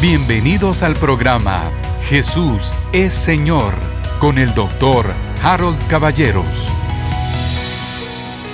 Bienvenidos al programa Jesús es Señor con el doctor Harold Caballeros.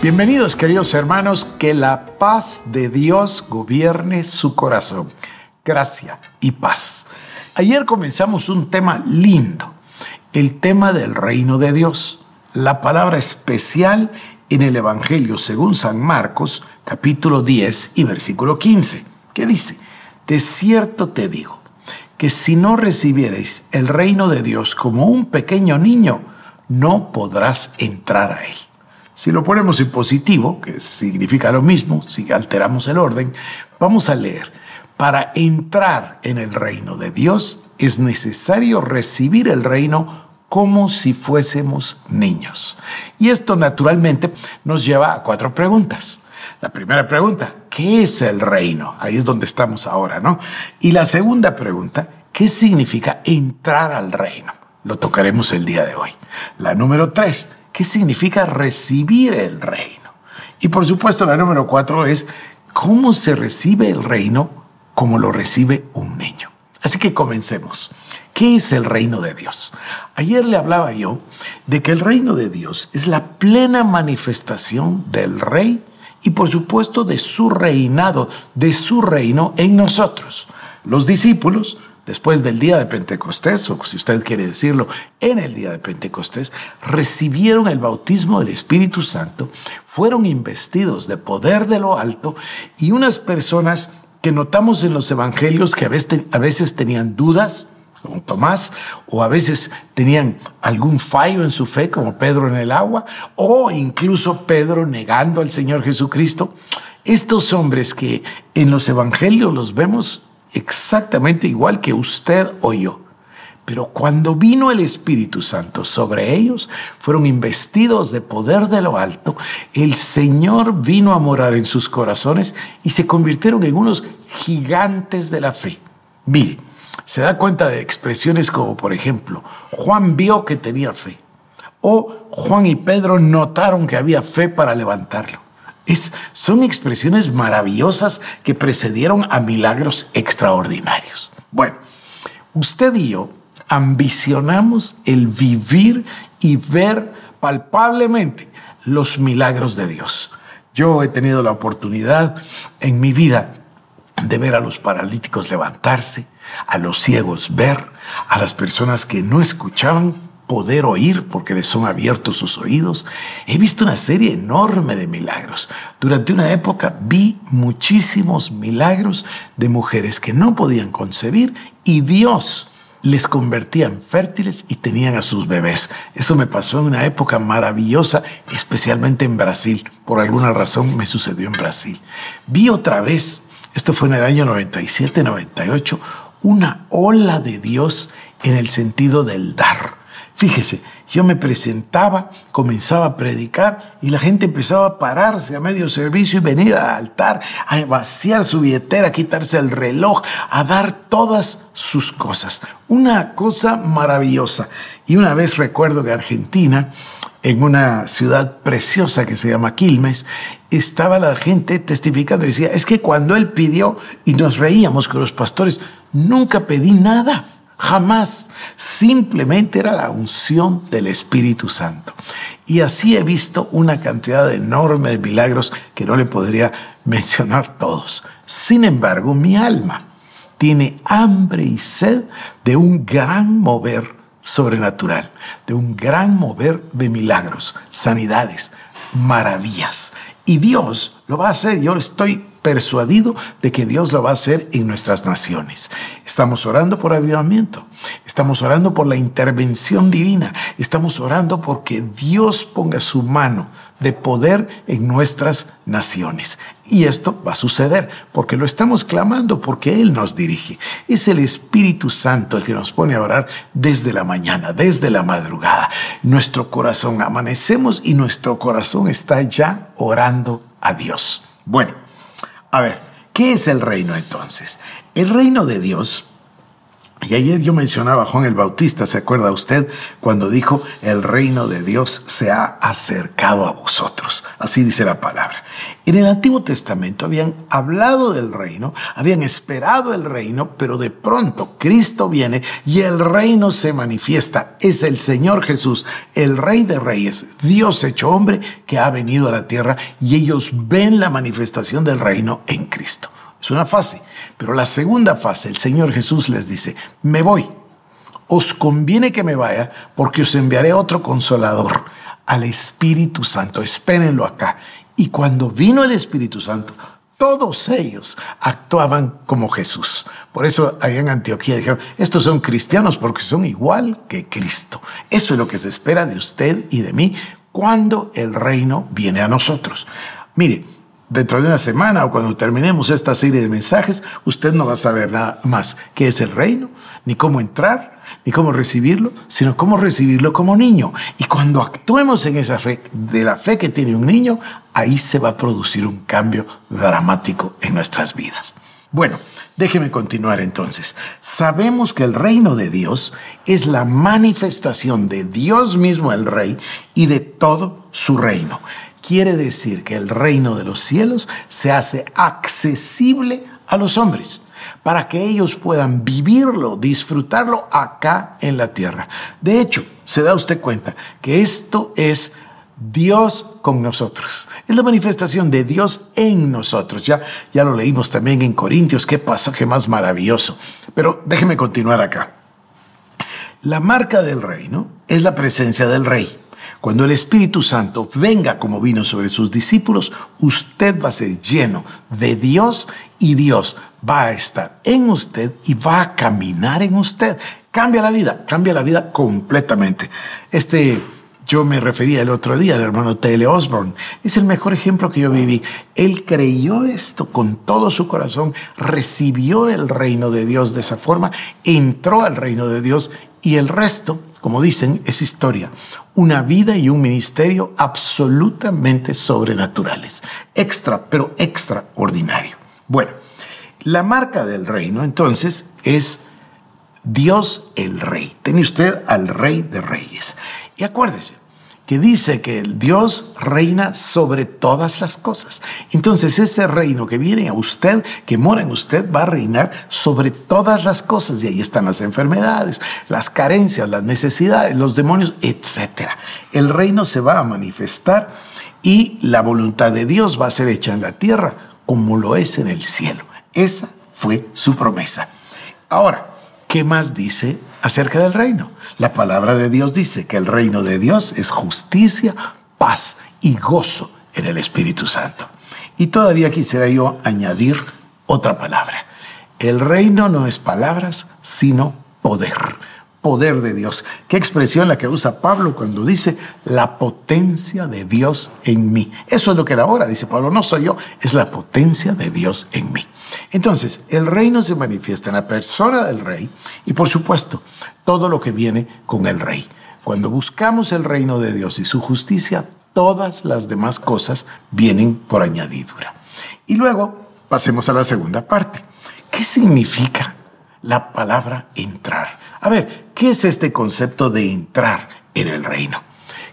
Bienvenidos queridos hermanos, que la paz de Dios gobierne su corazón. Gracia y paz. Ayer comenzamos un tema lindo, el tema del reino de Dios. La palabra especial en el Evangelio según San Marcos, capítulo 10 y versículo 15, que dice, de cierto te digo, que si no recibiereis el reino de Dios como un pequeño niño, no podrás entrar a él. Si lo ponemos en positivo, que significa lo mismo, si alteramos el orden, vamos a leer, para entrar en el reino de Dios es necesario recibir el reino como si fuésemos niños. Y esto naturalmente nos lleva a cuatro preguntas. La primera pregunta, ¿qué es el reino? Ahí es donde estamos ahora, ¿no? Y la segunda pregunta, ¿qué significa entrar al reino? Lo tocaremos el día de hoy. La número tres, ¿qué significa recibir el reino? Y por supuesto la número cuatro es, ¿cómo se recibe el reino como lo recibe un niño? Así que comencemos. ¿Qué es el reino de Dios? Ayer le hablaba yo de que el reino de Dios es la plena manifestación del rey y por supuesto de su reinado, de su reino en nosotros. Los discípulos, después del día de Pentecostés, o si usted quiere decirlo, en el día de Pentecostés, recibieron el bautismo del Espíritu Santo, fueron investidos de poder de lo alto y unas personas que notamos en los evangelios que a veces, tenían dudas, como Tomás, o a veces tenían algún fallo en su fe, como Pedro en el agua, o incluso Pedro negando al Señor Jesucristo. Estos hombres que en los evangelios los vemos exactamente igual que usted o yo. Pero cuando vino el Espíritu Santo sobre ellos, fueron investidos de poder de lo alto, el Señor vino a morar en sus corazones y se convirtieron en unos gigantes de la fe. Mire, se da cuenta de expresiones como, por ejemplo, Juan vio que tenía fe. O Juan y Pedro notaron que había fe para levantarlo. Es, son expresiones maravillosas que precedieron a milagros extraordinarios. Bueno, usted y yo ambicionamos el vivir y ver palpablemente los milagros de Dios. Yo he tenido la oportunidad en mi vida de ver a los paralíticos levantarse, a los ciegos ver, a las personas que no escuchaban poder oír porque les son abiertos sus oídos. He visto una serie enorme de milagros. Durante una época vi muchísimos milagros de mujeres que no podían concebir y Dios les convertía en fértiles y tenían a sus bebés. Eso me pasó en una época maravillosa, especialmente en Brasil. Por alguna razón me sucedió en Brasil. Vi otra vez, esto fue en el año 97, 98, una ola de Dios en el sentido del dar. Fíjese, yo me presentaba, comenzaba a predicar y la gente empezaba a pararse a medio servicio y venir al altar, a vaciar su billetera, a quitarse el reloj, a dar todas sus cosas. Una cosa maravillosa. Y una vez recuerdo que Argentina, en una ciudad preciosa que se llama Quilmes, estaba la gente testificando y decía, es que cuando él pidió y nos reíamos con los pastores, nunca pedí nada, jamás, simplemente era la unción del Espíritu Santo. Y así he visto una cantidad enorme de milagros que no le podría mencionar todos. Sin embargo, mi alma tiene hambre y sed de un gran mover sobrenatural, de un gran mover de milagros, sanidades, maravillas. Y Dios lo va a hacer. Yo estoy persuadido de que Dios lo va a hacer en nuestras naciones. Estamos orando por avivamiento. Estamos orando por la intervención divina. Estamos orando porque Dios ponga su mano de poder en nuestras naciones. Y esto va a suceder porque lo estamos clamando, porque Él nos dirige. Es el Espíritu Santo el que nos pone a orar desde la mañana, desde la madrugada. Nuestro corazón, amanecemos y nuestro corazón está ya orando a Dios. Bueno, a ver, ¿qué es el reino entonces? El reino de Dios Y ayer yo mencionaba a Juan el Bautista, ¿se acuerda usted? Cuando dijo, el reino de Dios se ha acercado a vosotros. Así dice la palabra. En el Antiguo Testamento habían hablado del reino, habían esperado el reino, pero de pronto Cristo viene y el reino se manifiesta. Es el Señor Jesús, el Rey de Reyes, Dios hecho hombre, que ha venido a la tierra y ellos ven la manifestación del reino en Cristo. Es una fase. Pero la segunda fase, el Señor Jesús les dice, me voy. Os conviene que me vaya porque os enviaré otro consolador, al Espíritu Santo. Espérenlo acá. Y cuando vino el Espíritu Santo, todos ellos actuaban como Jesús. Por eso allá en Antioquía dijeron, estos son cristianos porque son igual que Cristo. Eso es lo que se espera de usted y de mí cuando el reino viene a nosotros. Mire, dentro de una semana o cuando terminemos esta serie de mensajes, usted no va a saber nada más qué es el reino, ni cómo entrar, ni cómo recibirlo, sino cómo recibirlo como niño. Y cuando actuemos en esa fe, de la fe que tiene un niño, ahí se va a producir un cambio dramático en nuestras vidas. Bueno, déjeme continuar entonces. Sabemos que el reino de Dios es la manifestación de Dios mismo el Rey y de todo su reino quiere decir que el reino de los cielos se hace accesible a los hombres para que ellos puedan vivirlo, disfrutarlo acá en la tierra. De hecho, se da usted cuenta que esto es Dios con nosotros. Es la manifestación de Dios en nosotros. Ya, ya lo leímos también en Corintios, qué pasaje más maravilloso. Pero déjeme continuar acá. La marca del reino es la presencia del rey. Cuando el Espíritu Santo venga como vino sobre sus discípulos, usted va a ser lleno de Dios y Dios va a estar en usted y va a caminar en usted. Cambia la vida, cambia la vida completamente. Este, yo me refería el otro día al hermano T.L. Osborne. Es el mejor ejemplo que yo viví. Él creyó esto con todo su corazón, recibió el reino de Dios de esa forma, entró al reino de Dios y el resto como dicen, es historia. Una vida y un ministerio absolutamente sobrenaturales. Extra, pero extraordinario. Bueno, la marca del reino entonces es Dios el Rey. Tiene usted al Rey de Reyes. Y acuérdese, que dice que Dios reina sobre todas las cosas. Entonces ese reino que viene a usted, que mora en usted, va a reinar sobre todas las cosas. Y ahí están las enfermedades, las carencias, las necesidades, los demonios, etc. El reino se va a manifestar y la voluntad de Dios va a ser hecha en la tierra como lo es en el cielo. Esa fue su promesa. Ahora, ¿qué más dice acerca del reino? La palabra de Dios dice que el reino de Dios es justicia, paz y gozo en el Espíritu Santo. Y todavía quisiera yo añadir otra palabra. El reino no es palabras, sino poder. Poder de Dios. ¿Qué expresión la que usa Pablo cuando dice la potencia de Dios en mí? Eso es lo que era ahora, dice Pablo. No soy yo, es la potencia de Dios en mí. Entonces, el reino se manifiesta en la persona del rey y por supuesto todo lo que viene con el rey. Cuando buscamos el reino de Dios y su justicia, todas las demás cosas vienen por añadidura. Y luego pasemos a la segunda parte. ¿Qué significa la palabra entrar? A ver, ¿qué es este concepto de entrar en el reino?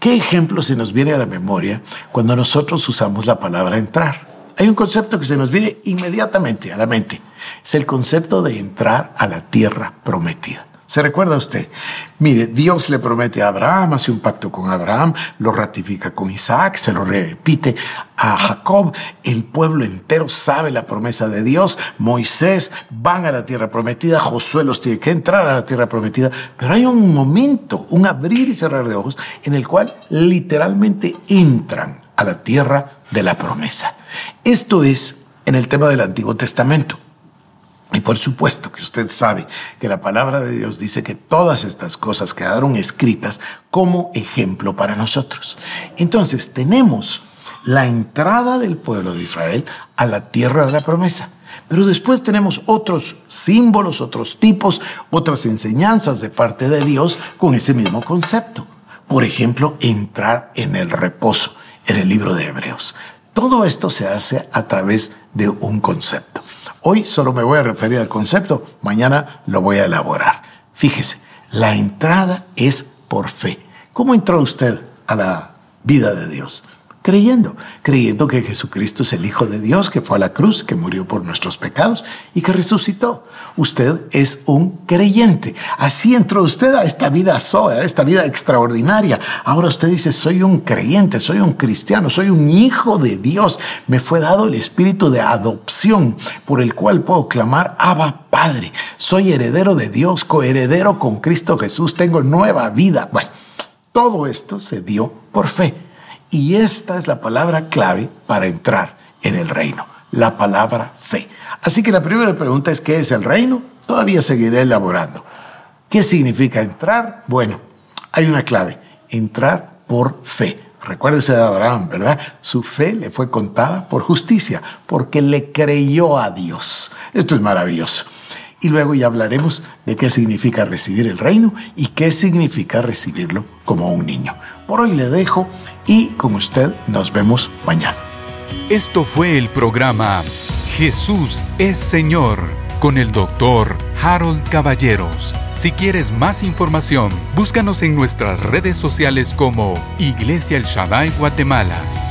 ¿Qué ejemplo se nos viene a la memoria cuando nosotros usamos la palabra entrar? Hay un concepto que se nos viene inmediatamente a la mente. Es el concepto de entrar a la tierra prometida. ¿Se recuerda usted? Mire, Dios le promete a Abraham, hace un pacto con Abraham, lo ratifica con Isaac, se lo repite a Jacob. El pueblo entero sabe la promesa de Dios. Moisés van a la tierra prometida, Josué los tiene que entrar a la tierra prometida. Pero hay un momento, un abrir y cerrar de ojos, en el cual literalmente entran a la tierra de la promesa. Esto es en el tema del Antiguo Testamento. Y por supuesto que usted sabe que la palabra de Dios dice que todas estas cosas quedaron escritas como ejemplo para nosotros. Entonces tenemos la entrada del pueblo de Israel a la tierra de la promesa. Pero después tenemos otros símbolos, otros tipos, otras enseñanzas de parte de Dios con ese mismo concepto. Por ejemplo, entrar en el reposo en el libro de Hebreos. Todo esto se hace a través de un concepto. Hoy solo me voy a referir al concepto, mañana lo voy a elaborar. Fíjese, la entrada es por fe. ¿Cómo entró usted a la vida de Dios? Creyendo, creyendo que Jesucristo es el Hijo de Dios, que fue a la cruz, que murió por nuestros pecados y que resucitó. Usted es un creyente. Así entró usted a esta vida soa, a esta vida extraordinaria. Ahora usted dice, soy un creyente, soy un cristiano, soy un hijo de Dios. Me fue dado el espíritu de adopción por el cual puedo clamar, Abba Padre. Soy heredero de Dios, coheredero con Cristo Jesús, tengo nueva vida. Bueno, todo esto se dio por fe. Y esta es la palabra clave para entrar en el reino, la palabra fe. Así que la primera pregunta es, ¿qué es el reino? Todavía seguiré elaborando. ¿Qué significa entrar? Bueno, hay una clave, entrar por fe. Recuérdese de Abraham, ¿verdad? Su fe le fue contada por justicia, porque le creyó a Dios. Esto es maravilloso. Y luego ya hablaremos de qué significa recibir el reino y qué significa recibirlo como un niño. Por hoy le dejo y con usted nos vemos mañana. Esto fue el programa Jesús es Señor con el doctor Harold Caballeros. Si quieres más información, búscanos en nuestras redes sociales como Iglesia El Shaddai Guatemala.